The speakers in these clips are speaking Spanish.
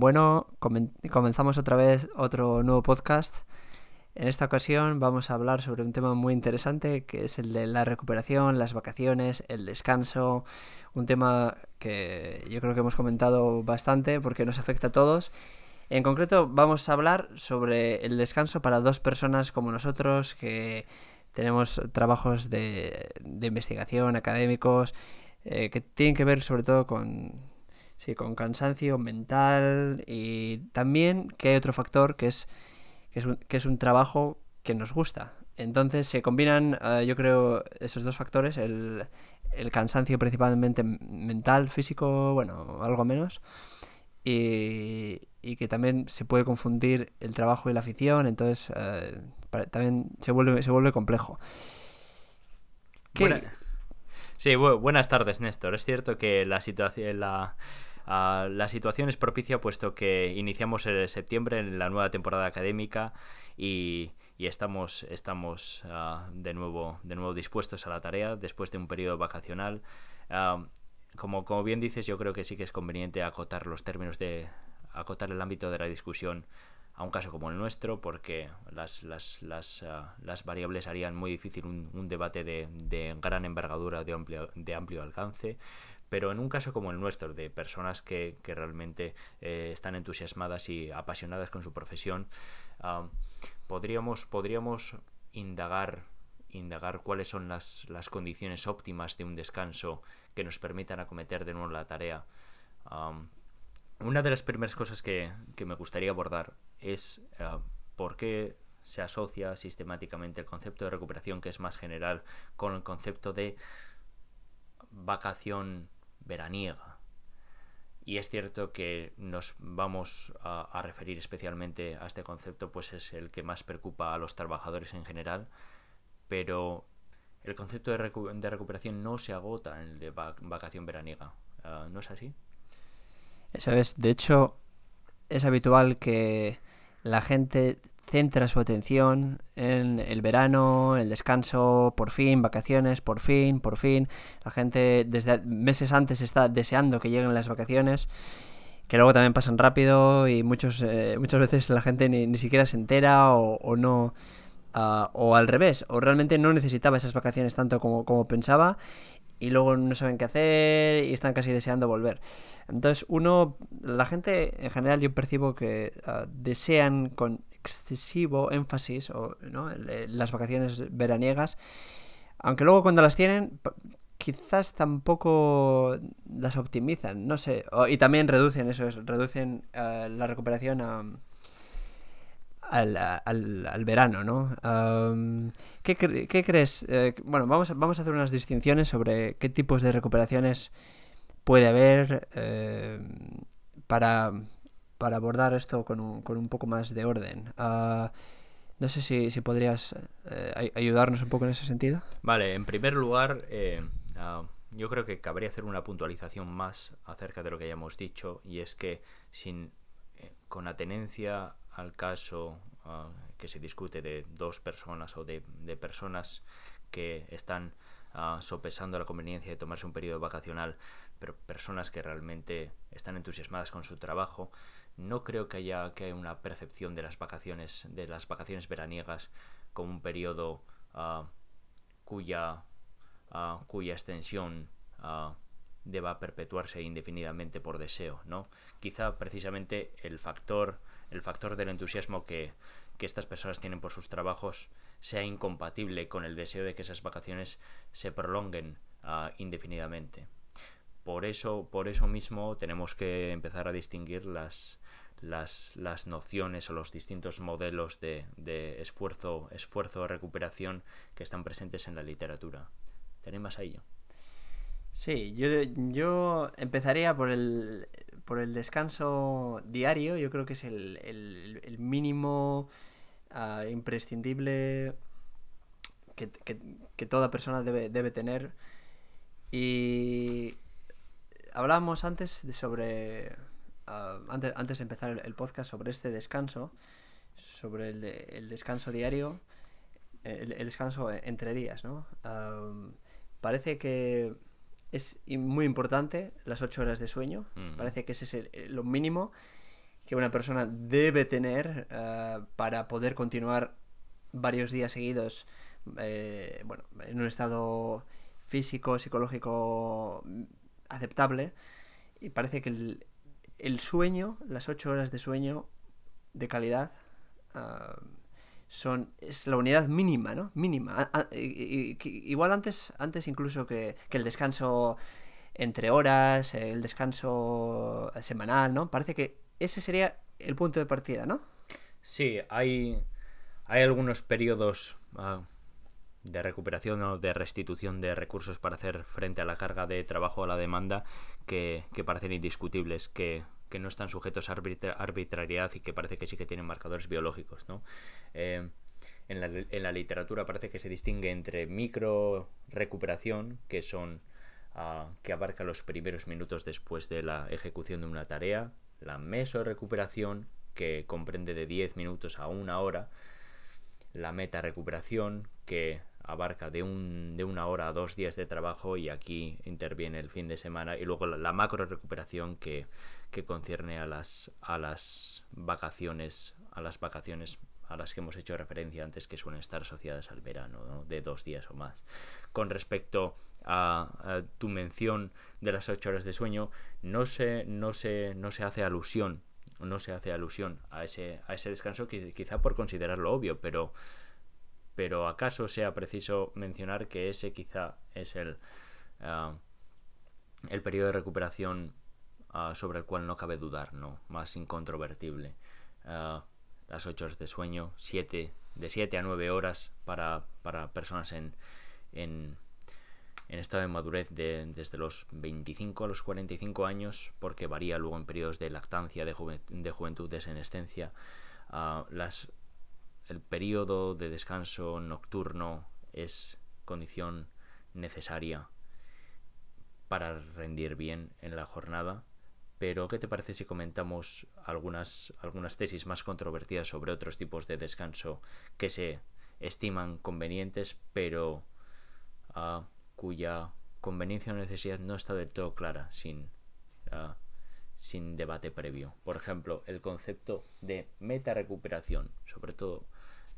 Bueno, comenzamos otra vez otro nuevo podcast. En esta ocasión vamos a hablar sobre un tema muy interesante que es el de la recuperación, las vacaciones, el descanso, un tema que yo creo que hemos comentado bastante porque nos afecta a todos. En concreto vamos a hablar sobre el descanso para dos personas como nosotros que tenemos trabajos de, investigación, académicos, eh, que tienen que ver sobre todo con, sí, con cansancio mental y también que hay otro factor que es que es un, que es un trabajo que nos gusta. Entonces se combinan, eh, yo creo, esos dos factores, el, el, cansancio principalmente mental, físico, bueno, algo menos, y, y, que también se puede confundir el trabajo y la afición, entonces eh, también se vuelve, se vuelve complejo. Sí, buenas tardes, Néstor. Es cierto que la situación, la, la situación es propicia puesto que iniciamos en septiembre en la nueva temporada académica y, estamos, estamos ah, de, nuevo, de nuevo dispuestos a la tarea después de un periodo vacacional. Ah, como, como bien dices, yo creo que sí que es conveniente acotar los términos de acotar el ámbito de la discusión a un caso como el nuestro, porque las, las, las, ah, las variables harían muy difícil un, un debate de, de, gran envergadura, de amplio, de amplio alcance. Pero en un caso como el nuestro, de personas que, que realmente eh, están entusiasmadas y apasionadas con su profesión, podríamos, podríamos indagar, indagar cuáles son las, las, condiciones óptimas de un descanso que nos permitan acometer de nuevo la tarea. Una de las primeras cosas que, que me gustaría abordar es uh, por qué se asocia sistemáticamente el concepto de recuperación, que es más general, con el concepto de vacación veraniega. Y es cierto que nos vamos a, referir especialmente a este concepto, pues es el que más preocupa a los trabajadores en general, pero el concepto de, recuperación no se agota en el de vacación veraniega. Ah, ¿No es así? Eso es. De hecho, es habitual que la gente centra su atención en el verano, el descanso, por fin, vacaciones, por fin, por fin. La gente desde meses antes está deseando que lleguen las vacaciones, que luego también pasan rápido y muchos, eh, muchas veces la gente ni, siquiera se entera o, no... Ah, o al revés, o realmente no necesitaba esas vacaciones tanto como, como pensaba y luego no saben qué hacer y están casi deseando volver. Entonces, uno, la gente en general yo percibo que ah, desean con excesivo énfasis o ¿no? las vacaciones veraniegas, aunque luego cuando las tienen quizás tampoco las optimizan, no sé, y también reducen eso, reducen uh, la recuperación a, al, al, al, verano, ¿no? ¿qué, ¿qué, crees? Eh, bueno, vamos a, vamos a hacer unas distinciones sobre qué tipos de recuperaciones puede haber eh, para para abordar esto con un, con un poco más de orden. Uh, no sé si, si podrías eh, ayudarnos un poco en ese sentido. Vale, en primer lugar, eh, uh, yo creo que cabría hacer una puntualización más acerca de lo que ya hemos dicho, y es que sin, eh, con atenencia al caso uh, que se discute de dos personas o de, de personas que están sopesando la conveniencia de tomarse un periodo vacacional, pero personas que realmente están entusiasmadas con su trabajo, no creo que haya que una percepción de las vacaciones, de las vacaciones veraniegas como un periodo uh, cuya, uh, cuya extensión uh, deba perpetuarse indefinidamente por deseo, ¿no? Quizá precisamente el factor, el factor del entusiasmo que, que estas personas tienen por sus trabajos sea incompatible con el deseo de que esas vacaciones se prolonguen indefinidamente. Por eso, por eso mismo tenemos que empezar a distinguir las, las, las nociones o los distintos modelos de, de esfuerzo, esfuerzo recuperación que están presentes en la literatura. ¿Tenéis más a ello? Sí, yo, yo empezaría por el, por el descanso diario. Yo creo que es el, el, mínimo uh, imprescindible que, que, que, toda persona debe, debe tener. Y hablábamos antes de sobre Antes, antes, de empezar el, podcast sobre este descanso, sobre el, el descanso diario, el, descanso entre días, ¿no? parece que es muy importante las ocho horas de sueño, parece que ese es lo mínimo que una persona debe tener eh, para poder continuar varios días seguidos eh, bueno, en un estado físico, psicológico aceptable. Y parece que el, el sueño, las ocho horas de sueño de calidad, ah, son es la unidad mínima, ¿no? Mínima. igual antes, antes incluso que, el descanso entre horas, el descanso semanal, ¿no? Parece que ese sería el punto de partida, ¿no? Sí, hay, hay algunos periodos ah, de recuperación o de restitución de recursos para hacer frente a la carga de trabajo a la demanda que, parecen indiscutibles, que, no están sujetos a arbitrariedad y que parece que sí que tienen marcadores biológicos. ¿no? Eh, en, la, en, la, literatura parece que se distingue entre micro recuperación, que son ah, que abarca los primeros minutos después de la ejecución de una tarea, la meso recuperación, que comprende de 10 minutos a una hora, la meta recuperación, que abarca de, un, de una hora a dos días de trabajo y aquí interviene el fin de semana y luego la, macro recuperación que, concierne a las, a las vacaciones a las vacaciones a las que hemos hecho referencia antes que suelen estar asociadas al verano de dos días o más. Con respecto a, tu mención de las ocho horas de sueño no se no se no se hace alusión no se hace alusión a ese a ese descanso quizá por considerarlo obvio pero pero acaso sea preciso mencionar que ese quizá es el, ah, el periodo de recuperación ah, sobre el cual no cabe dudar, ¿no? Más incontrovertible. Ah, las 8 horas de sueño, siete, de 7 a 9 horas para, personas en, en, estado de madurez de, desde los 25 a los 45 años, porque varía luego en periodos de lactancia, de, de juventud, de senescencia. las el periodo de descanso nocturno es condición necesaria para rendir bien en la jornada. Pero, ¿qué te parece si comentamos algunas, algunas tesis más controvertidas sobre otros tipos de descanso que se estiman convenientes, pero ah, cuya conveniencia o necesidad no está del todo clara sin, ah, sin debate previo? Por ejemplo, el concepto de meta recuperación, sobre todo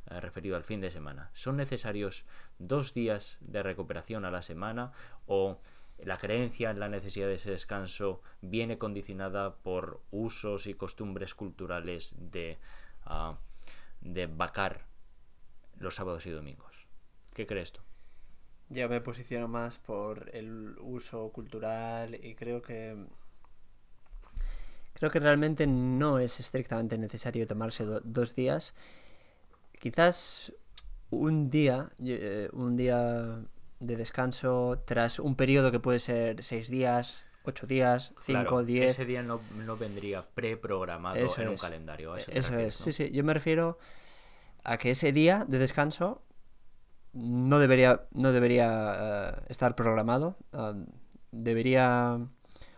eh, referido al fin de semana. ¿Son necesarios dos días de recuperación a la semana o la creencia en la necesidad de ese descanso viene condicionada por usos y costumbres culturales de, uh, de vacar los sábados y domingos? ¿Qué crees tú? Yo me posiciono más por el uso cultural y creo que creo que realmente no es estrictamente necesario tomarse dos días quizás un día, eh, un día de descanso tras un periodo que puede ser seis días, ocho días, cinco, diez. Ese día no, vendría preprogramado en un calendario. eso, es, sí, sí. Yo me refiero a que ese día de descanso no debería, no debería eh, estar programado. Ah, debería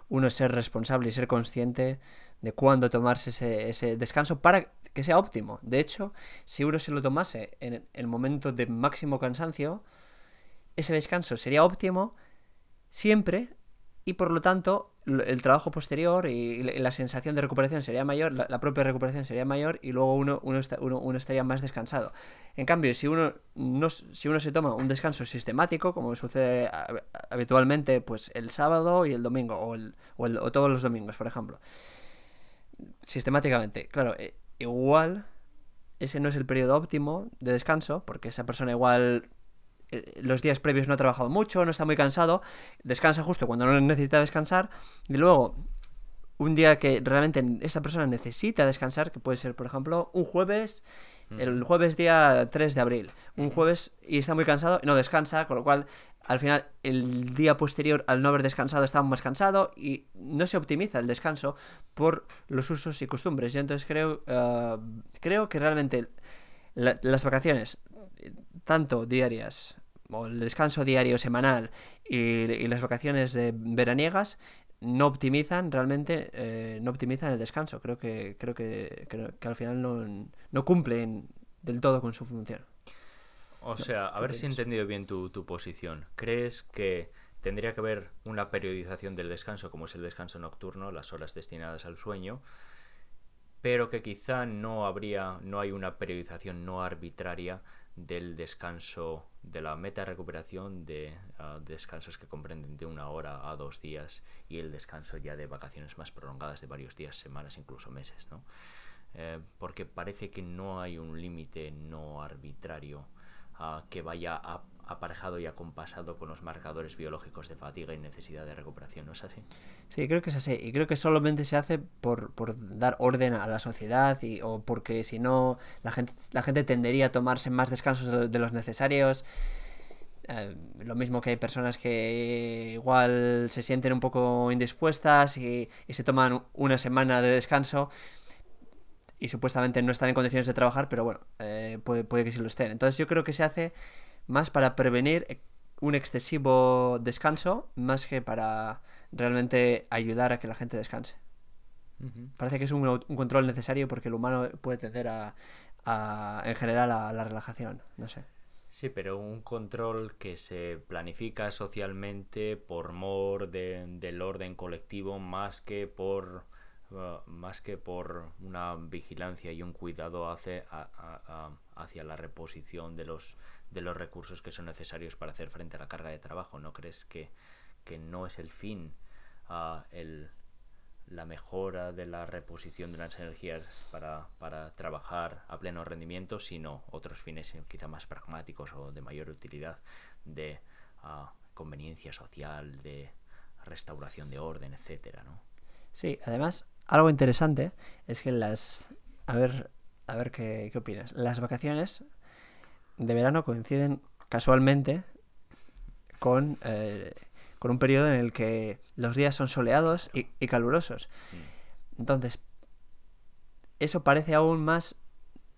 uno ser responsable y ser consciente de cuándo tomarse ese, ese descanso para que sea óptimo. De hecho, si uno se lo tomase en el momento de máximo cansancio, ese descanso sería óptimo siempre y por lo tanto el trabajo posterior y la sensación de recuperación sería mayor, la, propia recuperación sería mayor y luego uno, uno, uno, estaría más descansado. En cambio, si uno, no, si uno se toma un descanso sistemático, como sucede habitualmente pues el sábado y el domingo, o, el, o, todos los domingos, por ejemplo, sistemáticamente, claro, eh, igual ese no es el periodo óptimo de descanso, porque esa persona igual eh, los días previos no ha trabajado mucho, no está muy cansado, descansa justo cuando no necesita descansar, y luego un día que realmente esa persona necesita descansar, que puede ser, por ejemplo, un jueves, el jueves día 3 de abril, un jueves y está muy cansado, no descansa, con lo cual al final el día posterior al no haber descansado está más cansado y no se optimiza el descanso por los usos y costumbres. Yo entonces creo, eh, creo que realmente las vacaciones, tanto diarias, o el descanso diario semanal y, las vacaciones de veraniegas, no optimizan realmente, eh, no optimizan el descanso. Creo que, creo que, que al final no, no cumplen del todo con su función. O sea, a ver si he entendido bien tu, posición. ¿Crees que tendría que haber una periodización del descanso, como es el descanso nocturno, las horas destinadas al sueño, pero que quizá no habría, no hay una periodización no arbitraria del descanso, de la meta recuperación de ah, descansos que comprenden de una hora a dos días y el descanso ya de vacaciones más prolongadas de varios días, semanas, incluso meses, ¿no? Eh, porque parece que no hay un límite no arbitrario ah, que vaya aparejado y acompasado con los marcadores biológicos de fatiga y necesidad de recuperación, ¿no es así? Sí, creo que es así. Y creo que solamente se hace por, dar orden a la sociedad y, o porque si no la gente, la gente tendería a tomarse más descansos de, los necesarios. Eh, lo mismo que hay personas que igual se sienten un poco indispuestas y, y se toman una semana de descanso y supuestamente no están en condiciones de trabajar, pero bueno, eh, puede, puede, que sí lo estén. Entonces yo creo que se hace más para prevenir un excesivo descanso, más que para realmente ayudar a que la gente descanse. Parece que es un, control necesario porque el humano puede tender a, en general, a la relajación, no sé. Sí, pero un control que se planifica socialmente por mor del orden colectivo más que por más que por una vigilancia y un cuidado hacia, hacia la reposición de los, de los recursos que son necesarios para hacer frente a la carga de trabajo. ¿No crees que, no es el fin el, la mejora de la reposición de las energías para, trabajar a pleno rendimiento, sino otros fines quizá más pragmáticos o de mayor utilidad, de conveniencia social, de restauración de orden, etcétera, ¿no? Sí, además algo interesante es que las... A ver, a ver qué, opinas. Las vacaciones de verano coinciden casualmente con, eh, con un periodo en el que los días son soleados y, calurosos. Mm. Entonces, eso parece aún más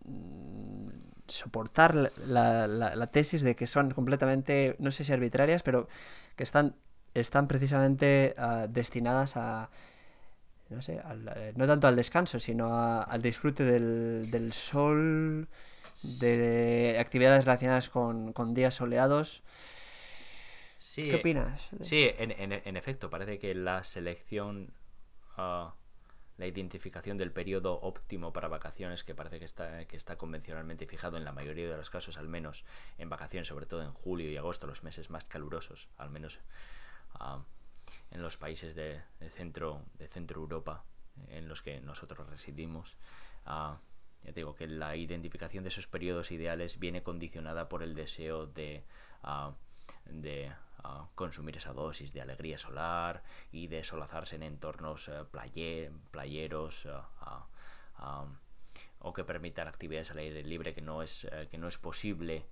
mm, soportar la, la, tesis de que son completamente, no sé si arbitrarias, pero que están, están precisamente ah, destinadas a, no sé, eh, no tanto al descanso, sino al disfrute del, sol, de actividades relacionadas con, días soleados. ¿Qué opinas? Sí, en, efecto, parece que la selección, ah, la identificación del periodo óptimo para vacaciones, que parece que está, que está convencionalmente fijado en la mayoría de los casos, al menos en vacaciones, sobre todo en julio y agosto, los meses más calurosos, al menos uh, en los países de, centro, de centro Europa en los que nosotros residimos. Ah, ya digo que la identificación de esos periodos ideales viene condicionada por el deseo de, ah, de ah, consumir esa dosis de alegría solar y de solazarse en entornos eh, playeros o que permitan actividades al aire libre que no es, eh, que no es posible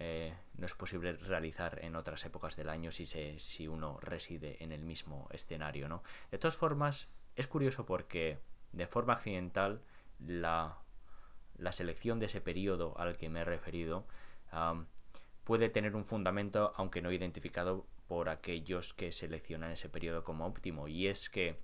eh, no es posible realizar en otras épocas del año si, se, si uno reside en el mismo escenario. ¿no? De todas formas, es curioso porque de forma accidental la, la selección de ese periodo al que me he referido puede tener un fundamento aunque no identificado por aquellos que seleccionan ese periodo como óptimo y es que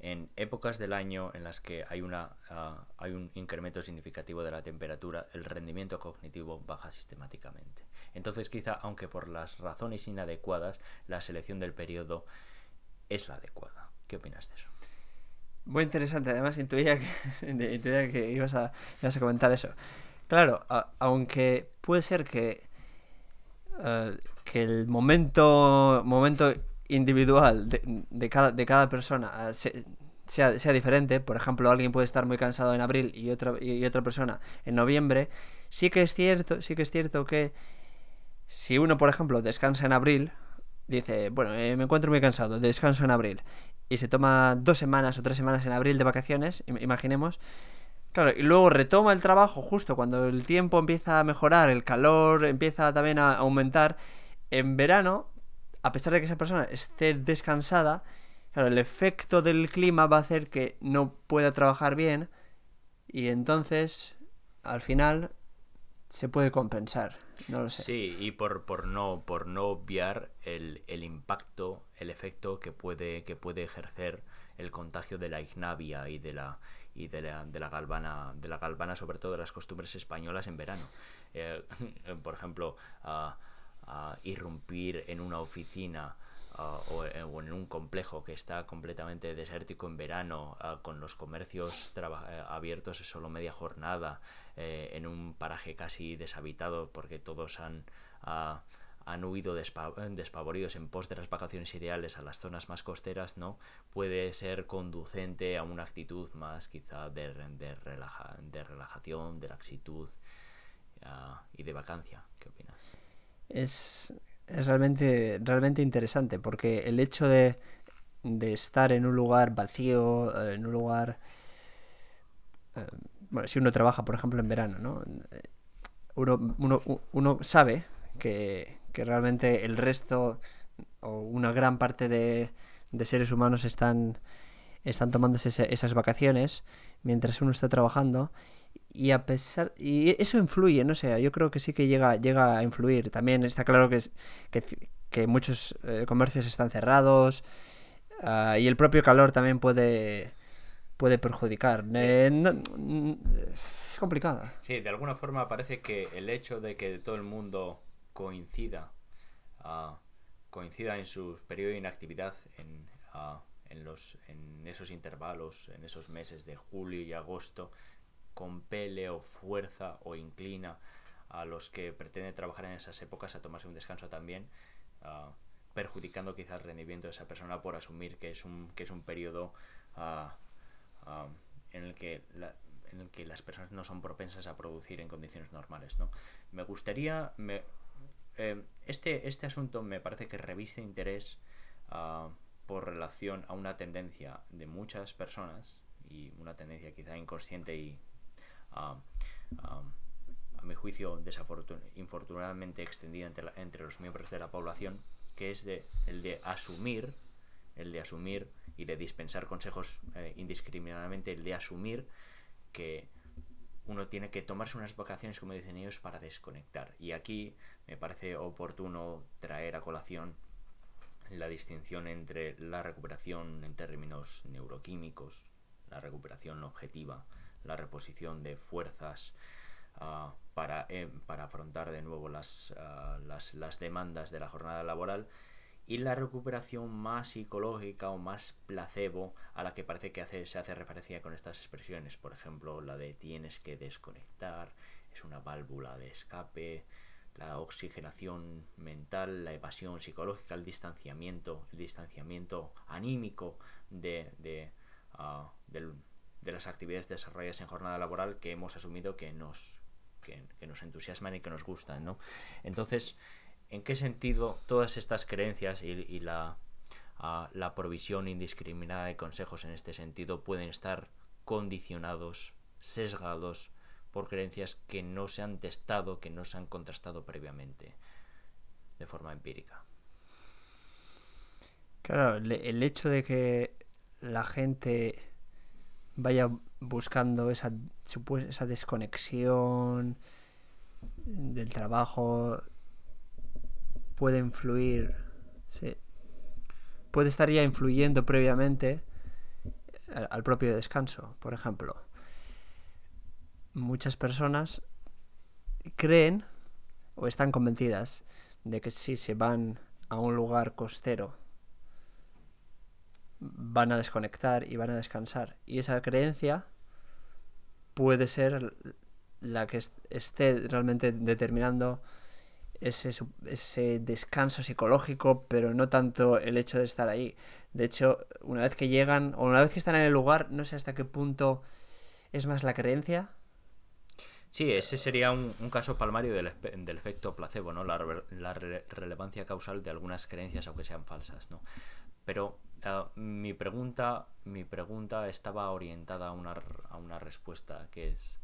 en épocas del año en las que hay, una, ah, hay un incremento significativo de la temperatura, el rendimiento cognitivo baja sistemáticamente. Entonces, quizá, aunque por las razones inadecuadas, la selección del periodo es la adecuada. ¿Qué opinas de eso? Muy interesante, además intuía que, ibas, a, ibas, a, comentar eso. Claro, aunque puede ser que, ah, que el momento, momento individual de, cada, de cada persona ah, sea, sea, diferente, por ejemplo, alguien puede estar muy cansado en abril y otra, y otra persona en noviembre, sí que es cierto, sí que es cierto que si uno, por ejemplo, descansa en abril, dice, bueno, eh, me encuentro muy cansado, descanso en abril, y se toma dos semanas o tres semanas en abril de vacaciones, imaginemos, Claro, y luego retoma el trabajo justo cuando el tiempo empieza a mejorar, el calor empieza también a aumentar. En verano a pesar de que esa persona esté descansada, claro, el efecto del clima va a hacer que no pueda trabajar bien y entonces, al final, se puede compensar. No lo sé. Sí, y por, por, no, por no obviar el, impacto, el efecto que puede, que puede ejercer el contagio de la ignavia y de la y de la, de la galvana de la galvana sobre todo de las costumbres españolas en verano eh, por ejemplo a irrumpir en una oficina o, en un complejo que está completamente desértico en verano, con los comercios abiertos solo media jornada, en un paraje casi deshabitado porque todos han han huido despavoridos en pos de las vacaciones ideales a las zonas más costeras, ¿no? Puede ser conducente a una actitud más quizá de, de, de relajación, de laxitud ah, y de vacancia. ¿Qué opinas? Es, realmente, realmente interesante porque el hecho de, de estar en un lugar vacío, eh, en un lugar... Eh, bueno, si uno trabaja, por ejemplo, en verano, ¿no? Uno, uno, uno sabe que, que realmente el resto o una gran parte de, seres humanos están, están esas vacaciones mientras uno está trabajando y a pesar y eso influye no sé yo creo que sí que llega llega a influir. También está claro que que, muchos eh, comercios están cerrados ah, y el propio calor también puede puede perjudicar. Eh, es complicado. Sí de alguna forma parece que el hecho de que todo el mundo coincida, ah, coincida en su periodo de inactividad en, ah, en, los, en esos intervalos, en esos meses de julio y agosto, compele o fuerza o inclina a los que pretenden trabajar en esas épocas a tomarse un descanso también, ah, perjudicando quizás el rendimiento de esa persona por asumir que es un, que es un periodo en el que en el que las personas no son propensas a producir en condiciones normales. ¿no? Me gustaría, me, eh, este, este asunto me parece que reviste interés por relación a una tendencia de muchas personas y una tendencia quizá inconsciente y ah, a mi juicio infortunadamente extendida entre, entre, los miembros de la población que es de, el de asumir el de asumir y de dispensar consejos eh, indiscriminadamente el de asumir que uno tiene que tomarse unas vacaciones, como dicen ellos, para desconectar. Y aquí me parece oportuno traer a colación la distinción entre la recuperación en términos neuroquímicos, la recuperación objetiva, la reposición de fuerzas ah, para, eh, para, afrontar de nuevo las, ah, las, las demandas de la jornada laboral y la recuperación más psicológica o más placebo a la que parece que hace, se hace referencia con estas expresiones. Por ejemplo, la de tienes que desconectar, es una válvula de escape, la oxigenación mental, la evasión psicológica, el distanciamiento, el distanciamiento anímico de, de, ah, de las actividades desarrolladas en jornada laboral que hemos asumido que nos, que, nos entusiasman y que nos gustan. ¿no? Entonces, en qué sentido todas estas creencias y, la, la, provisión indiscriminada de consejos en este sentido pueden estar condicionados, sesgados por creencias que no se han testado, que no se han contrastado previamente de forma empírica. Claro, el hecho de que la gente vaya buscando esa, esa desconexión del trabajo puede influir, puede estar ya influyendo previamente al, propio descanso, por ejemplo. Muchas personas creen o están convencidas de que si se van a un lugar costero van a desconectar y van a descansar. Y esa creencia puede ser la que esté realmente determinando ese, ese descanso psicológico, pero no tanto el hecho de estar ahí. De hecho, una vez que llegan, o una vez que están en el lugar, no sé hasta qué punto es más la creencia. Sí, ese sería un, caso palmario del, efecto placebo, ¿no? La, la relevancia causal de algunas creencias, aunque sean falsas, ¿no? Pero eh, mi, pregunta, mi pregunta estaba orientada a una, a una respuesta que es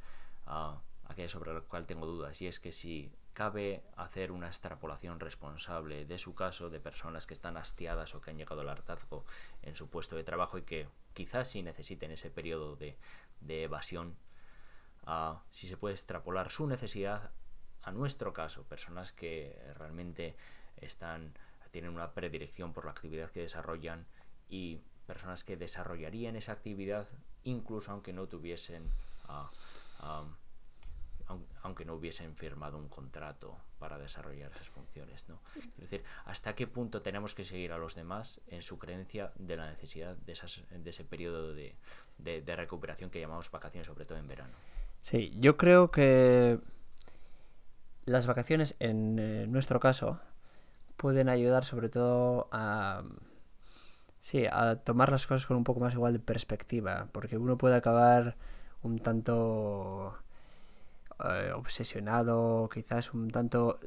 uh, aquella sobre la cual tengo dudas, y es que si cabe hacer una extrapolación responsable de su caso de personas que están hastiadas o que han llegado al hartazgo en su puesto de trabajo y que quizás sí necesiten ese periodo de, evasión, uh, si se puede extrapolar su necesidad a nuestro caso, personas que realmente están tienen una predilección por la actividad que desarrollan y personas que desarrollarían esa actividad incluso aunque no tuviesen aunque no hubiesen firmado un contrato para desarrollar esas funciones. ¿no? Es decir, ¿hasta qué punto tenemos que seguir a los demás en su creencia de la necesidad de, esas, de ese periodo de, de, recuperación que llamamos vacaciones, sobre todo en verano? Sí, yo creo que las vacaciones, en eh, nuestro caso, pueden ayudar sobre todo a... Sí, a tomar las cosas con un poco más igual de perspectiva, porque uno puede acabar un tanto eh, obsesionado, quizás un tanto,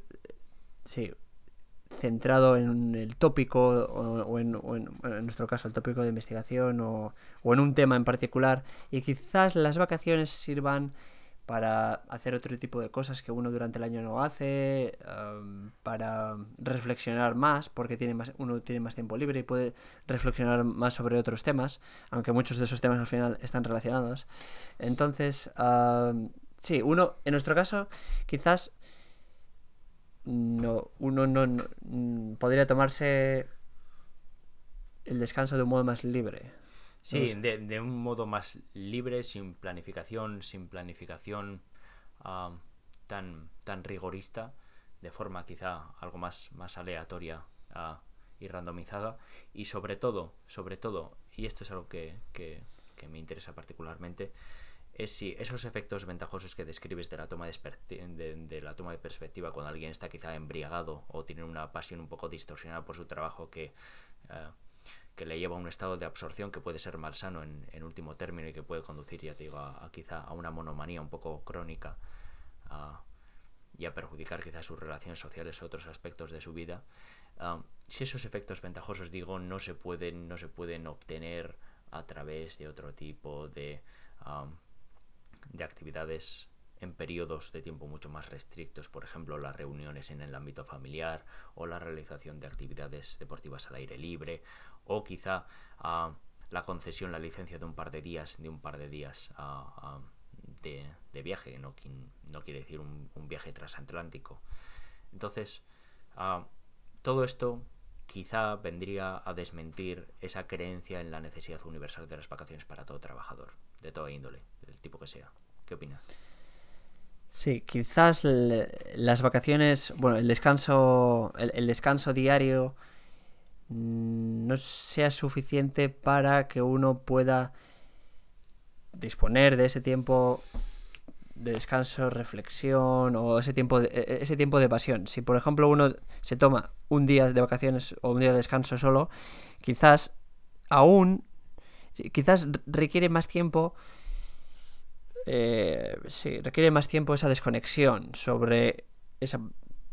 centrado en el tópico o, en, en, nuestro caso el tópico de investigación o, o, en un tema en particular y quizás las vacaciones sirvan para hacer otro tipo de cosas que uno durante el año no hace, para reflexionar más, porque tiene más, uno tiene más tiempo libre y puede reflexionar más sobre otros temas, aunque muchos de esos temas al final están relacionados. Entonces, Sí, uno, en nuestro caso, quizás no, uno no, mm, podría tomarse el descanso de un modo más libre. Sí, de, un modo más libre, sin planificación, sin planificación tan, tan rigorista, de forma quizá algo más, más aleatoria y randomizada. Y sobre todo, sobre todo, y esto es algo que, que me interesa particularmente, es si esos efectos ventajosos que describes de la toma de, la toma de perspectiva cuando alguien está quizá embriagado o tiene una pasión un poco distorsionada por su trabajo que, eh, que le lleva a un estado de absorción que puede ser malsano en, en último término y que puede conducir, ya te digo, a, quizá a una monomanía un poco crónica y a perjudicar quizá sus relaciones sociales o otros aspectos de su vida. si esos efectos ventajosos, digo, no se pueden, no se pueden obtener a través de otro tipo de de actividades en periodos de tiempo mucho más restrictos, por ejemplo las reuniones en el ámbito familiar o la realización de actividades deportivas al aire libre o quizá ah, la concesión, la licencia de un par de días, de un par de días ah, ah, de, viaje, no, no, quiere decir un, viaje transatlántico. Entonces, todo esto quizá vendría a desmentir esa creencia en la necesidad universal de las vacaciones para todo trabajador, de toda índole, del tipo que sea. ¿Qué opinas? Sí, quizás las vacaciones, bueno, el descanso, el, descanso diario no sea suficiente para que uno pueda disponer de ese tiempo de descanso, reflexión o ese tiempo de, e, ese tiempo de pasión. Si por ejemplo uno se toma un día de vacaciones o un día de descanso solo, quizás aún quizás requiere más tiempo eh, sí, requiere más tiempo esa desconexión sobre esa,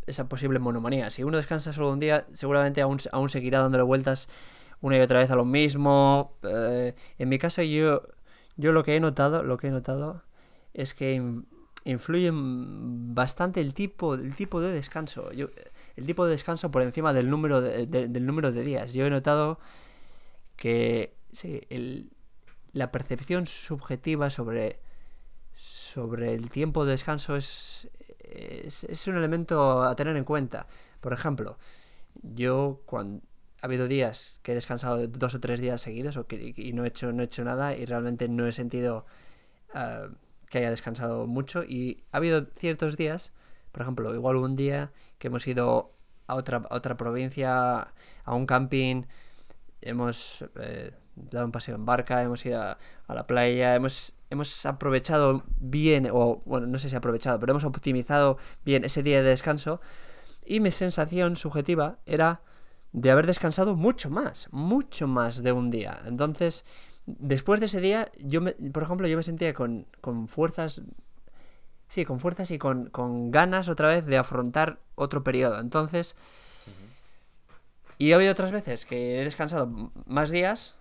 esa, posible monomanía. Si uno descansa solo un día, seguramente aún, aún seguirá dándole vueltas una y otra vez a lo mismo. Eh, en mi caso, yo, yo lo que he notado, lo que he notado es que influye bastante el tipo, el tipo de descanso. Yo, el tipo de descanso por encima del número de, del número de días. Yo he notado que sí, el, la percepción subjetiva sobre sobre el tiempo de descanso es, es, un elemento a tener en cuenta. Por ejemplo, yo cuando ha habido días que he descansado dos o tres días seguidos o que, y no he hecho no he hecho nada y realmente no he sentido ah, que haya descansado mucho y ha habido ciertos días por ejemplo igual un día que hemos ido a otra otra provincia a un camping hemos eh, dado un paseo en barca hemos ido a la playa hemos hemos aprovechado bien, o bueno, no sé si aprovechado, pero hemos optimizado bien ese día de descanso. Y mi sensación subjetiva era de haber descansado mucho más, mucho más de un día. Entonces, después de ese día, yo me, por ejemplo, yo me sentía con, con fuerzas, sí, con fuerzas y con, con, ganas otra vez de afrontar otro periodo. Entonces, y ha habido otras veces que he descansado más días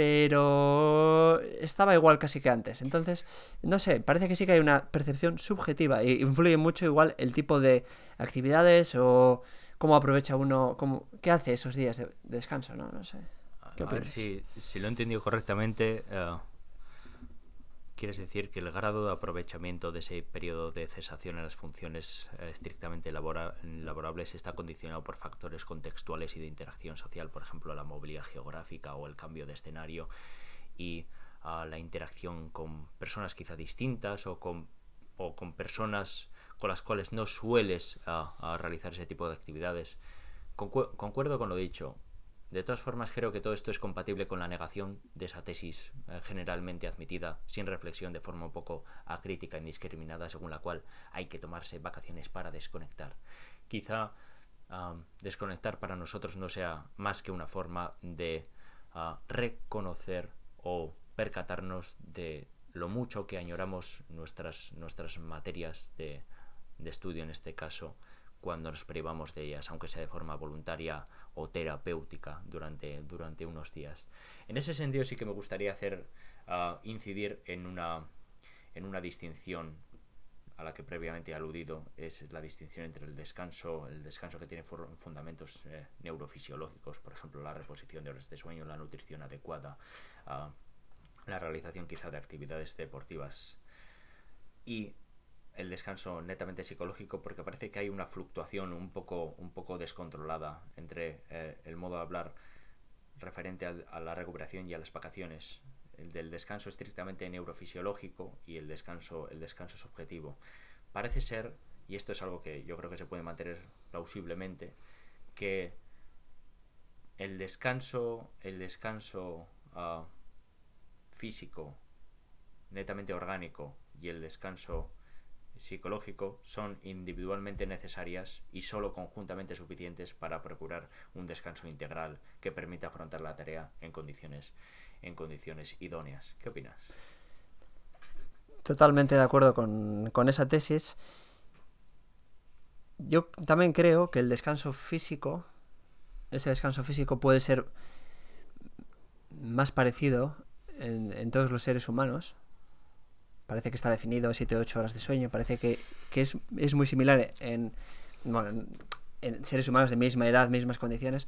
pero estaba igual casi que antes. Entonces, no sé, parece que sí que hay una percepción subjetiva y influye mucho igual el tipo de actividades o cómo aprovecha uno, cómo, qué hace esos días de, descanso, ¿no? No sé. a ver si, si, lo he entendido correctamente. Eh, quieres decir que el grado de aprovechamiento de ese periodo de cesación en las funciones eh, estrictamente laborables está condicionado por factores contextuales y de interacción social, por ejemplo, la movilidad geográfica o el cambio de escenario y ah, la interacción con personas quizá distintas o con personas con las cuales no sueles a, realizar ese tipo de actividades. concuerdo con lo dicho. De todas formas, creo que todo esto es compatible con la negación de esa tesis eh, generalmente admitida, sin reflexión, de forma un poco acrítica, indiscriminada, según la cual hay que tomarse vacaciones para desconectar. Quizá desconectar para nosotros no sea más que una forma de ah, reconocer o percatarnos de lo mucho que añoramos nuestras, nuestras materias de, de estudio en este caso cuando nos privamos de ellas, aunque sea de forma voluntaria o terapéutica durante, durante unos días. En ese sentido sí que me gustaría hacer ah, incidir en una, en una distinción a la que previamente he aludido, es la distinción entre el descanso, el descanso que tiene fundamentos eh, neurofisiológicos, por ejemplo, la reposición de horas de sueño, la nutrición adecuada, ah, la realización quizá de actividades deportivas y el descanso netamente psicológico porque parece que hay una fluctuación un poco, un poco descontrolada entre eh, el modo de hablar referente a, la recuperación y a las vacaciones. El del descanso estrictamente neurofisiológico y el descanso, el descanso subjetivo. Parece ser, y esto es algo que yo creo que se puede mantener plausiblemente, que el descanso, el descanso ah, físico, netamente orgánico, y el descanso psicológico son individualmente necesarias y solo conjuntamente suficientes para procurar un descanso integral que permita afrontar la tarea en condiciones, en condiciones idóneas. ¿Qué opinas? Totalmente de acuerdo con, con esa tesis. Yo también creo que el descanso físico, ese descanso físico puede ser más parecido en, en todos los seres humanos, parece que está definido 7 o 8 horas de sueño, parece que, es, muy similar en, en, seres humanos de misma edad, mismas condiciones,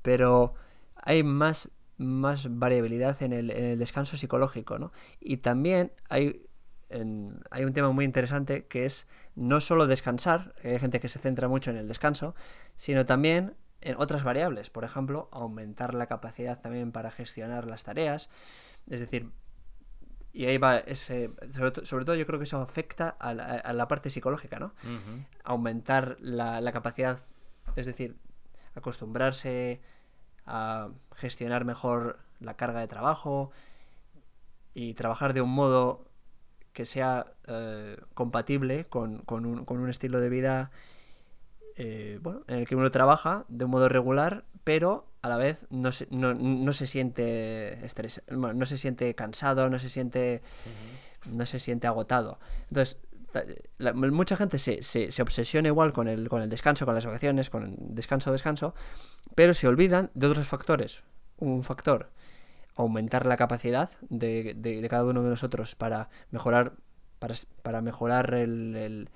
pero hay más, más variabilidad en el, en el descanso psicológico, ¿no? Y también hay, hay un tema muy interesante que es no solo descansar, hay gente que se centra mucho en el descanso, sino también en otras variables, por ejemplo, aumentar la capacidad también para gestionar las tareas, es decir, y ahí va ese. Sobre, todo, yo creo que eso afecta a la, parte psicológica, ¿no? Aumentar la, capacidad, es decir, acostumbrarse a gestionar mejor la carga de trabajo y trabajar de un modo que sea eh, compatible con, con, un, con, un, estilo de vida eh, bueno, en el que uno trabaja de un modo regular, pero a la vez no se, no, no se siente estrés, no se siente cansado, no se siente, no se siente agotado. Entonces, mucha gente se, se, obsesiona igual con el, con el descanso, con las vacaciones, con el descanso, descanso, pero se olvidan de otros factores. Un factor, aumentar la capacidad de, de, cada uno de nosotros para mejorar, para, para mejorar el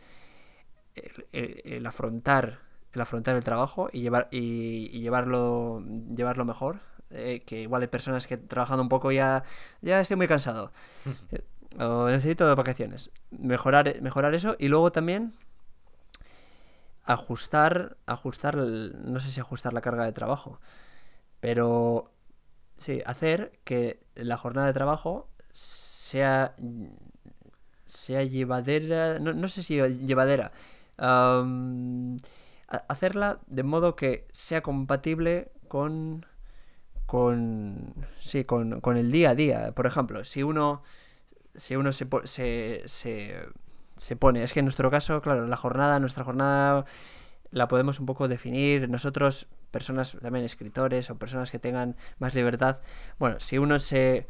el, afrontar el afrontar el trabajo y llevar y, llevarlo llevarlo mejor eh, que igual hay personas que trabajando un poco ya ya estoy muy cansado. Eh, o necesito vacaciones. Mejorar mejorar eso y luego también ajustar ajustar no sé si ajustar la carga de trabajo pero sí hacer que la jornada de trabajo sea sea llevadera no, no sé si llevadera hacerla de modo que sea compatible con con sí con, con, el día a día. Por ejemplo si uno si uno se, se, se, se pone es que en nuestro caso claro la jornada nuestra jornada la podemos un poco definir. Nosotros personas también escritores o personas que tengan más libertad bueno si uno se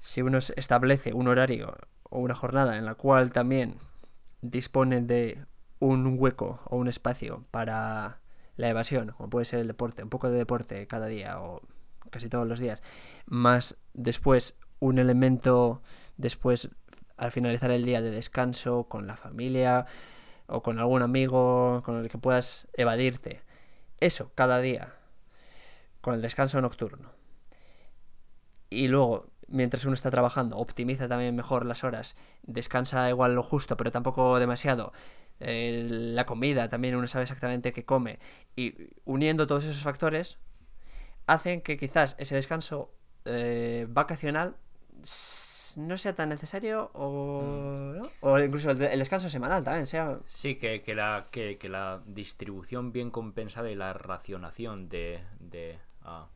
si uno establece un horario o una jornada en la cual también dispone de un hueco o un espacio para la evasión, como puede ser el deporte, un poco de deporte cada día o casi todos los días, más después un elemento después al finalizar el día de descanso con la familia o con algún amigo con el que puedas evadirte. Eso, cada día, con el descanso nocturno. Y luego, mientras uno está trabajando, optimiza también mejor las horas, descansa igual lo justo, pero tampoco demasiado, eh, la comida, también uno sabe exactamente qué come. Y uniendo todos esos factores, hacen que quizás ese descanso eh, vacacional no sea tan necesario o, mm. o incluso el, descanso semanal también sea... Sí, que, que la, que, la distribución bien compensada y la racionación de, de, ah,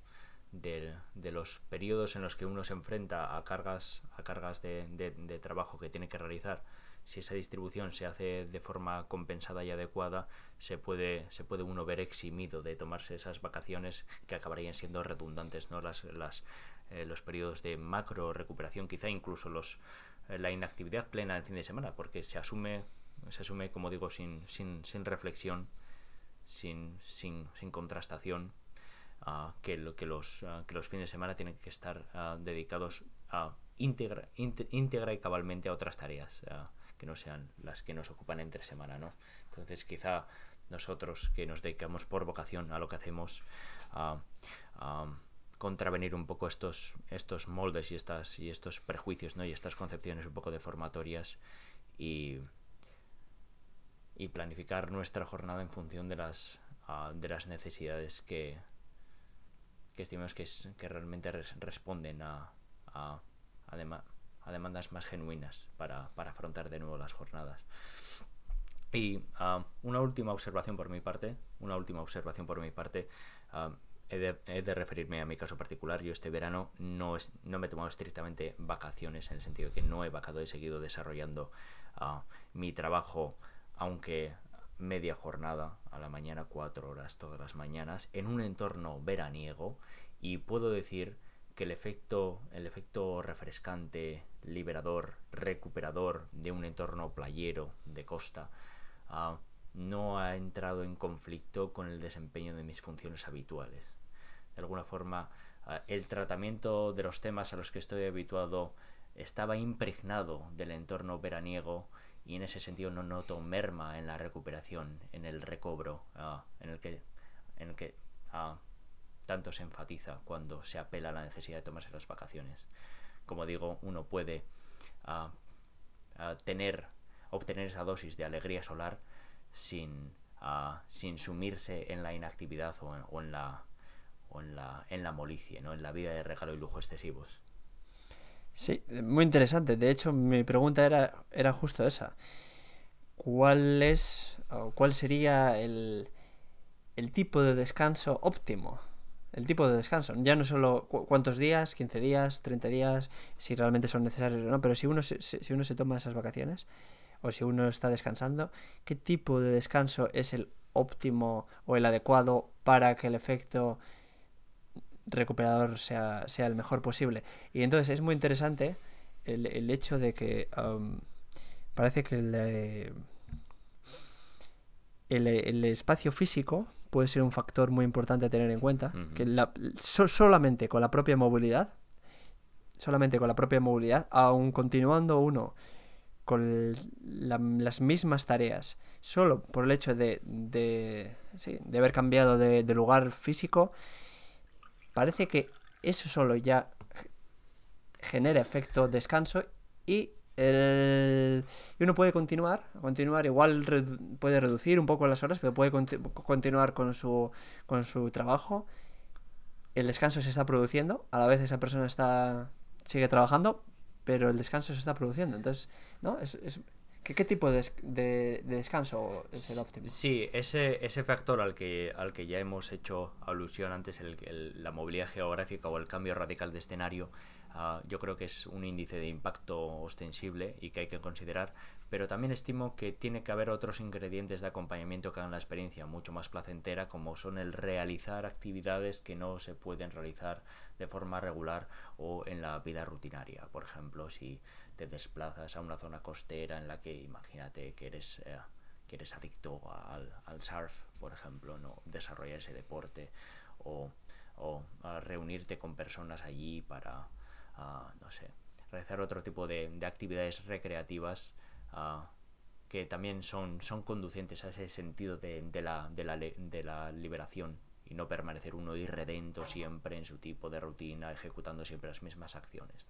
de, los periodos en los que uno se enfrenta a cargas, a cargas de, de trabajo que tiene que realizar si esa distribución se hace de forma compensada y adecuada, se puede, se puede uno ver eximido de tomarse esas vacaciones que acabarían siendo redundantes, ¿no? Las, las, eh, los periodos de macro recuperación, quizá incluso los, eh, la inactividad plena en fin de semana, porque se asume, se asume como digo, sin, sin, sin reflexión, sin, sin, sin contrastación, uh, que, lo, que, los, que los fines de semana tienen que estar dedicados a íntegra, íntegra y cabalmente a otras tareas que no sean las que nos ocupan entre semana, ¿no? Entonces quizá nosotros que nos dedicamos por vocación a lo que hacemos, a, contravenir un poco estos, estos moldes y, estas, y estos prejuicios ¿no? y estas concepciones un poco deformatorias y, y planificar nuestra jornada en función de las, de las necesidades que, que estimamos que, que realmente responden a, a, a demandas más genuinas para, afrontar de nuevo las jornadas. Y ah, una última observación por mi parte, una última observación por mi parte, ah, he, de, referirme a mi caso particular. Yo este verano no, es, no me he tomado estrictamente vacaciones, en el sentido de que no he vacado, he seguido desarrollando ah, mi trabajo, aunque media jornada a la mañana, cuatro horas todas las mañanas, en un entorno veraniego, y puedo decir que el efecto, el efecto refrescante, liberador, recuperador de un entorno playero de costa ah, no ha entrado en conflicto con el desempeño de mis funciones habituales. De alguna forma, ah, el tratamiento de los temas a los que estoy habituado estaba impregnado del entorno veraniego y en ese sentido no noto merma en la recuperación, en el recobro, ah, en el que, en el que tanto se enfatiza cuando se apela a la necesidad de tomarse las vacaciones. Como digo, uno puede ah, ah, tener, obtener esa dosis de alegría solar sin, ah, sin sumirse en la inactividad o en, la o en la, en la molicie, ¿no? en la vida de regalo y lujo excesivos. Sí, muy interesante. De hecho, mi pregunta era, era justo esa. ¿Cuál es o cuál sería el, el tipo de descanso óptimo? El tipo de descanso. Ya no solo cuántos días, 15 días, 30 días, si realmente son necesarios o no, pero si uno se, si uno se toma esas vacaciones o si uno está descansando, ¿qué tipo de descanso es el óptimo o el adecuado para que el efecto recuperador sea, sea el mejor posible? Y entonces es muy interesante el, hecho de que parece que el, el espacio físico puede ser un factor muy importante a tener en cuenta, que solamente con la propia movilidad, solamente con la propia movilidad, aun continuando uno con las mismas tareas, solo por el hecho de, de, de haber cambiado de, lugar físico, parece que eso solo ya genera efecto descanso y el... Y uno puede continuar, continuar, igual puede reducir un poco las horas, pero puede continuar con su, con su trabajo. El descanso se está produciendo, a la vez esa persona está sigue trabajando, pero el descanso se está produciendo. Entonces, ¿no? Es, ¿qué, tipo de, de, descanso es el óptimo? Sí, ese, ese factor al que, al que ya hemos hecho alusión antes, el, la movilidad geográfica o el cambio radical de escenario, Ah, yo creo que es un índice de impacto ostensible y que hay que considerar, pero también estimo que tiene que haber otros ingredientes de acompañamiento que hagan la experiencia mucho más placentera, como son el realizar actividades que no se pueden realizar de forma regular o en la vida rutinaria. Por ejemplo, si te desplazas a una zona costera en la que imagínate que eres... Eh, que eres adicto al, al surf, por ejemplo, no desarrollar ese deporte o, o reunirte con personas allí para, no sé, realizar otro tipo de, actividades recreativas que también son, son conducentes a ese sentido de, la, de, la, de la liberación y no permanecer uno irredento siempre en su tipo de rutina, ejecutando siempre las mismas acciones.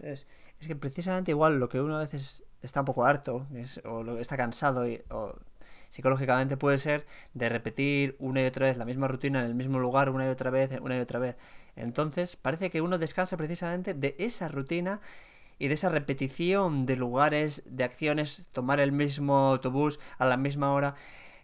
Es, es, que precisamente igual lo que uno a veces está un poco harto o está cansado y, o psicológicamente puede ser de repetir una y otra vez la misma rutina en el mismo lugar una y otra vez, una y otra vez. Entonces parece que uno descansa precisamente de esa rutina y de esa repetición de lugares, de acciones, tomar el mismo autobús a la misma hora,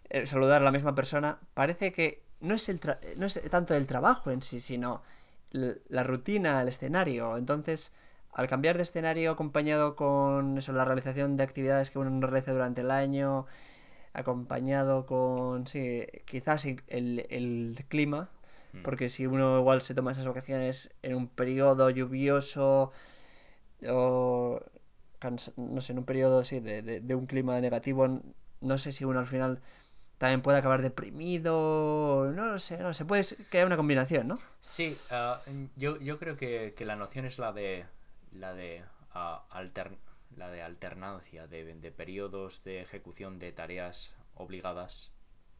eh, saludar a la misma persona, parece que no es, el no es tanto el trabajo en sí, sino la rutina, el escenario. Entonces, al cambiar de escenario acompañado con eso, la realización de actividades que uno realiza durante el año, acompañado con, sí, quizás el, clima. Porque si uno igual se toma esas vacaciones en un periodo lluvioso o, no sé, en un periodo sí, de, de, un clima negativo, no sé si uno al final también puede acabar deprimido, no lo sé, no sé, puede que haya una combinación, ¿no? Sí, ah, yo, yo creo que, que, la noción es la de la de uh, la de alternancia de, de, periodos de ejecución de tareas obligadas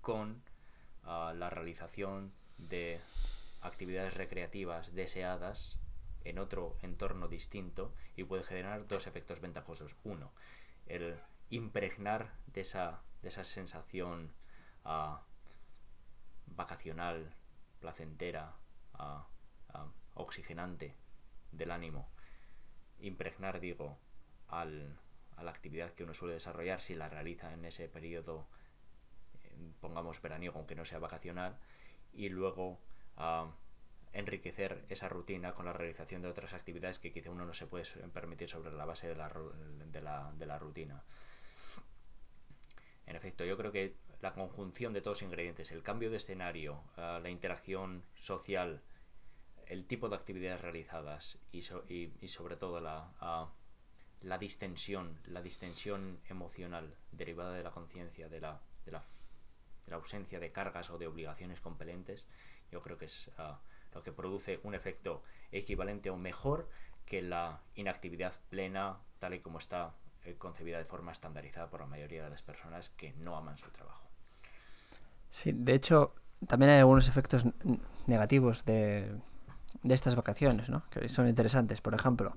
con ah, la realización de actividades recreativas deseadas en otro entorno distinto y puede generar dos efectos ventajosos. Uno, el impregnar de esa, de esa sensación uh, vacacional, placentera, oxigenante del ánimo. Impregnar, digo, al, a la actividad que uno suele desarrollar si la realiza en ese periodo, pongamos veraniego, aunque no sea vacacional, y luego enriquecer esa rutina con la realización de otras actividades que quizá uno no se puede permitir sobre la base de la, de la, de la rutina. En efecto, yo creo que la conjunción de todos los ingredientes, el cambio de escenario, la interacción social, el tipo de actividades realizadas y, y, sobre todo la, la distensión, la distensión emocional derivada de la conciencia, de la, de, la, de la, ausencia de cargas o de obligaciones compelentes, yo creo que es lo que produce un efecto equivalente o mejor que la inactividad plena tal y como está eh, concebida de forma estandarizada por la mayoría de las personas que no aman su trabajo. Sí, de hecho, también hay algunos efectos negativos de, de estas vacaciones, ¿no? Que son interesantes. Por ejemplo,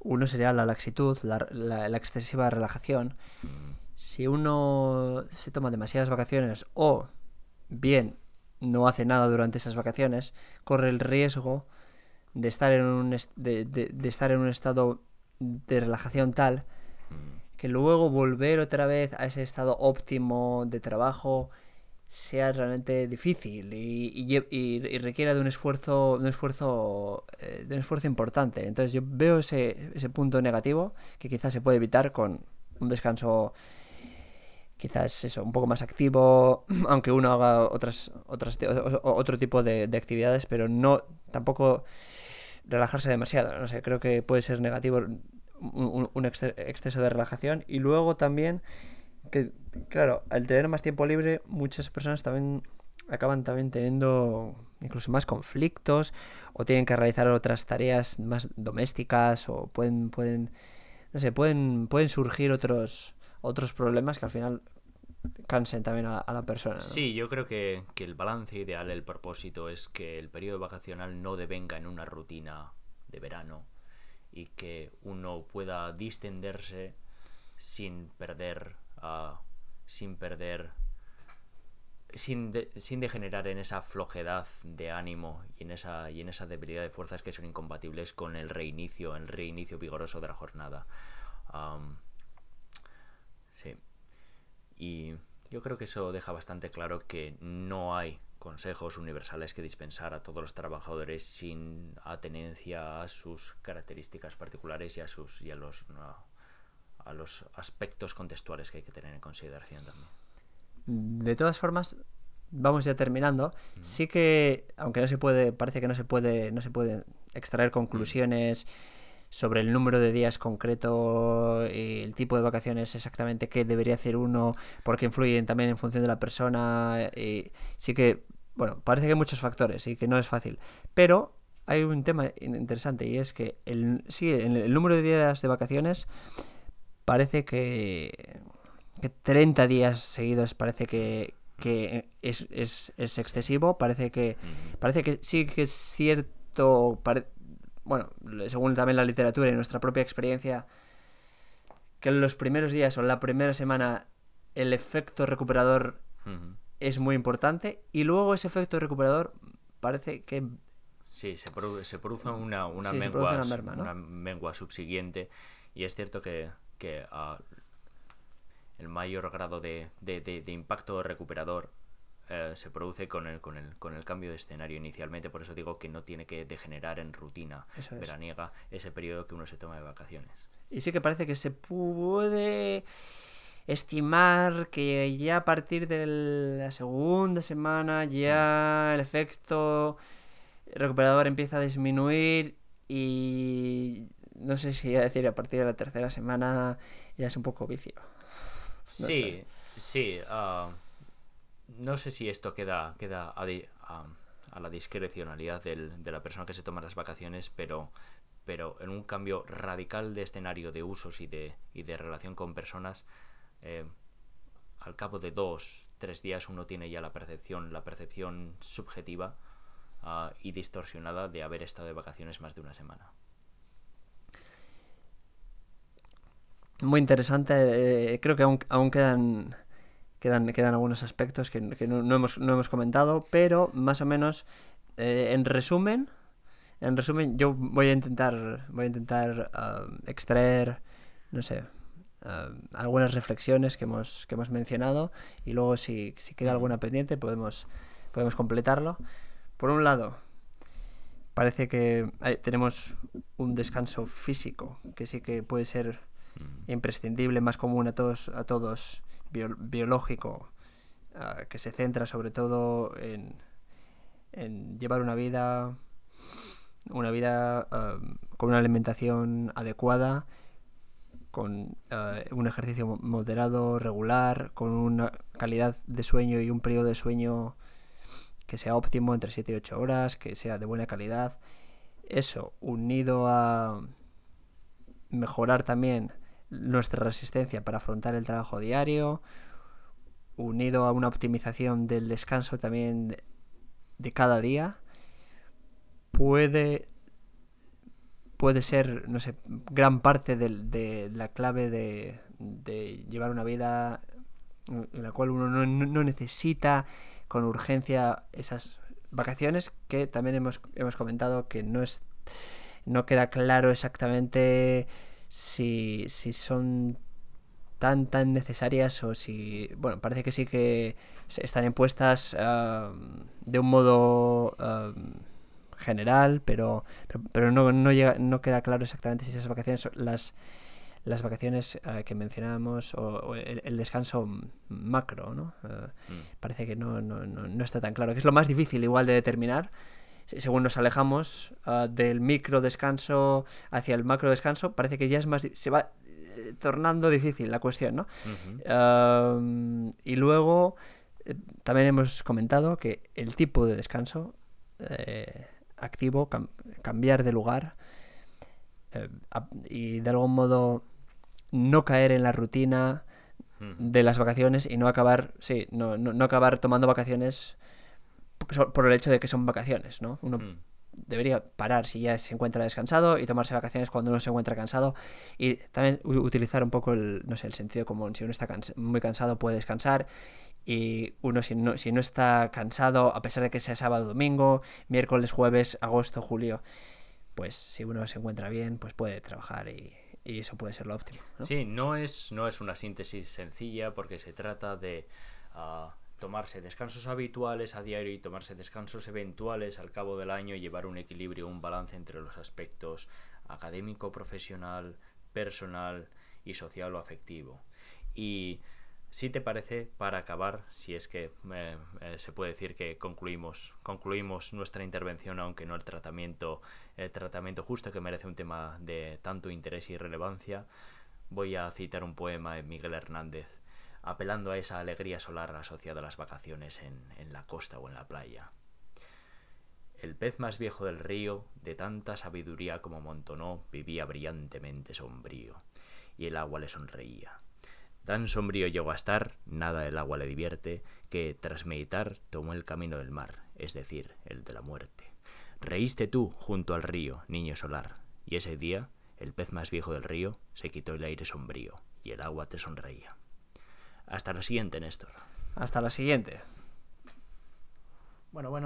uno sería la laxitud, la, la, excesiva relajación. Mm. Si uno se toma demasiadas vacaciones o bien no hace nada durante esas vacaciones, corre el riesgo de estar en un, de, de, estar en un estado de relajación tal mm. que luego volver otra vez a ese estado óptimo de trabajo sea realmente difícil y, y, requiera de un esfuerzo un esfuerzo eh, de un esfuerzo importante entonces yo veo ese, ese punto negativo que quizás se puede evitar con un descanso quizás eso, un poco más activo, aunque uno haga otras, otras otro tipo de, actividades, pero no tampoco relajarse demasiado. No sé, creo que puede ser negativo un, exceso de relajación. Y luego también que, claro, al tener más tiempo libre, muchas personas también acaban también teniendo incluso más conflictos o tienen que realizar otras tareas más domésticas o pueden pueden no sé pueden pueden surgir otros otros problemas que al final cansen también a, la persona. Sí, yo creo que, el balance ideal, el propósito es que el periodo vacacional no devenga en una rutina de verano y que uno pueda distenderse sin perder, uh, sin perder, sin, sin degenerar en esa flojedad de ánimo y en esa, y en esa debilidad de fuerzas que son incompatibles con el reinicio, el reinicio vigoroso de la jornada. Sí. Y yo creo que eso deja bastante claro que no hay consejos universales que dispensar a todos los trabajadores sin atenencia a sus características particulares y a sus y a los a los aspectos contextuales que hay que tener en consideración también. De todas formas, vamos ya terminando. Sí que, aunque no se puede, parece que no se puede, no se puede extraer conclusiones sobre el número de días concreto, y el tipo de vacaciones exactamente que debería hacer uno, porque influyen también en función de la persona. Y sí que, bueno, parece que hay muchos factores y que no es fácil. Pero hay un tema interesante y es que el, sí, el, número de días de vacaciones parece que, que 30 días seguidos parece que, que es, es, es, excesivo, parece que, parece que sí que es cierto, bueno, según también la literatura y nuestra propia experiencia, que en los primeros días o en la primera semana el efecto recuperador es muy importante y luego ese efecto recuperador parece que Sí, se, se produce una, una, mengua, subsiguiente y es cierto que, que ah, el mayor grado de, de, impacto recuperador eh, se produce con el, con, el, con el cambio de escenario inicialmente. Por eso digo que no tiene que degenerar en rutina veraniega ese periodo que uno se toma de vacaciones. Y sí que parece que se puede estimar que ya a partir de la segunda semana ya el efecto recuperador empieza a disminuir y no sé si decir a partir de la tercera semana ya es un poco vicio. sí, sí. Ah, no sé si esto queda, queda a, la discrecionalidad del, de la persona que se toma las vacaciones, pero, pero en un cambio radical de escenario de usos y de, y de relación con personas, eh, al cabo de dos, tres días uno tiene ya la percepción, la percepción subjetiva ah, y distorsionada de haber estado de vacaciones más de una semana. Muy interesante. Eh, creo que aún, aún quedan Quedan, quedan algunos aspectos que, no, hemos, no, hemos, comentado, pero más o menos, eh, en resumen, en resumen, yo voy a intentar, voy a intentar um, extraer, no sé, um, algunas reflexiones que hemos, que hemos mencionado y luego si, si queda alguna pendiente podemos, podemos completarlo. Por un lado, parece que tenemos un descanso físico que sí que puede ser imprescindible, más común a todos, a todos biológico ah, que se centra sobre todo en, llevar una vida una vida ah, con una alimentación adecuada con ah, un ejercicio moderado, regular, con una calidad de sueño y un periodo de sueño que sea óptimo entre 7 y 8 horas, que sea de buena calidad. Eso, unido a mejorar también nuestra resistencia para afrontar el trabajo diario, unido a una optimización del descanso también de, cada día, puede puede ser, no sé, gran parte de, la clave de, llevar una vida en la cual uno no, necesita con urgencia esas vacaciones que también hemos, hemos comentado que no es no queda claro exactamente si, si son tan tan necesarias o si bueno parece que sí que están impuestas de un modo general pero pero, no, no, llega, no queda claro exactamente si esas vacaciones las las vacaciones eh, que mencionábamos o, el, descanso macro no eh, mm. parece que no, no, no, está tan claro que es lo más difícil igual de determinar según nos alejamos ah, del micro descanso hacia el macro descanso, parece que ya es más. se va eh, tornando difícil la cuestión, ¿no? y luego eh, también hemos comentado que el tipo de descanso eh, activo, cambiar de lugar y de algún modo no caer en la rutina de las vacaciones y no acabar, sí, no, no acabar tomando vacaciones por el hecho de que son vacaciones, ¿no? Uno mm. debería parar si ya se encuentra descansado y tomarse vacaciones cuando uno se encuentra cansado y también utilizar un poco el, no sé, el sentido común. Si uno está muy cansado puede descansar y uno si no, si no está cansado, a pesar de que sea sábado, domingo, miércoles, jueves, agosto, julio, pues si uno se encuentra bien, pues puede trabajar y, eso puede ser lo óptimo. Sí, no es, no es una síntesis sencilla porque se trata de... Ah, tomarse descansos habituales a diario y tomarse descansos eventuales al cabo del año y llevar un equilibrio, un balance entre los aspectos académico, profesional, personal y social o afectivo. Y si te parece, para acabar, si es que eh, eh, se puede decir que concluimos, concluimos nuestra intervención, aunque no el tratamiento, el tratamiento justo que merece un tema de tanto interés y relevancia, voy a citar un poema de Miguel Hernández apelando a esa alegría solar asociada a las vacaciones en, la costa o en la playa. El pez más viejo del río, de tanta sabiduría como montonó, vivía brillantemente sombrío, y el agua le sonreía. Tan sombrío llegó a estar, nada el agua le divierte, que tras meditar tomó el camino del mar, es decir, el de la muerte. Reíste tú junto al río, niño solar, y ese día el pez más viejo del río se quitó el aire sombrío, y el agua te sonreía. Hasta la siguiente, Néstor. Hasta la siguiente. Bueno, bueno.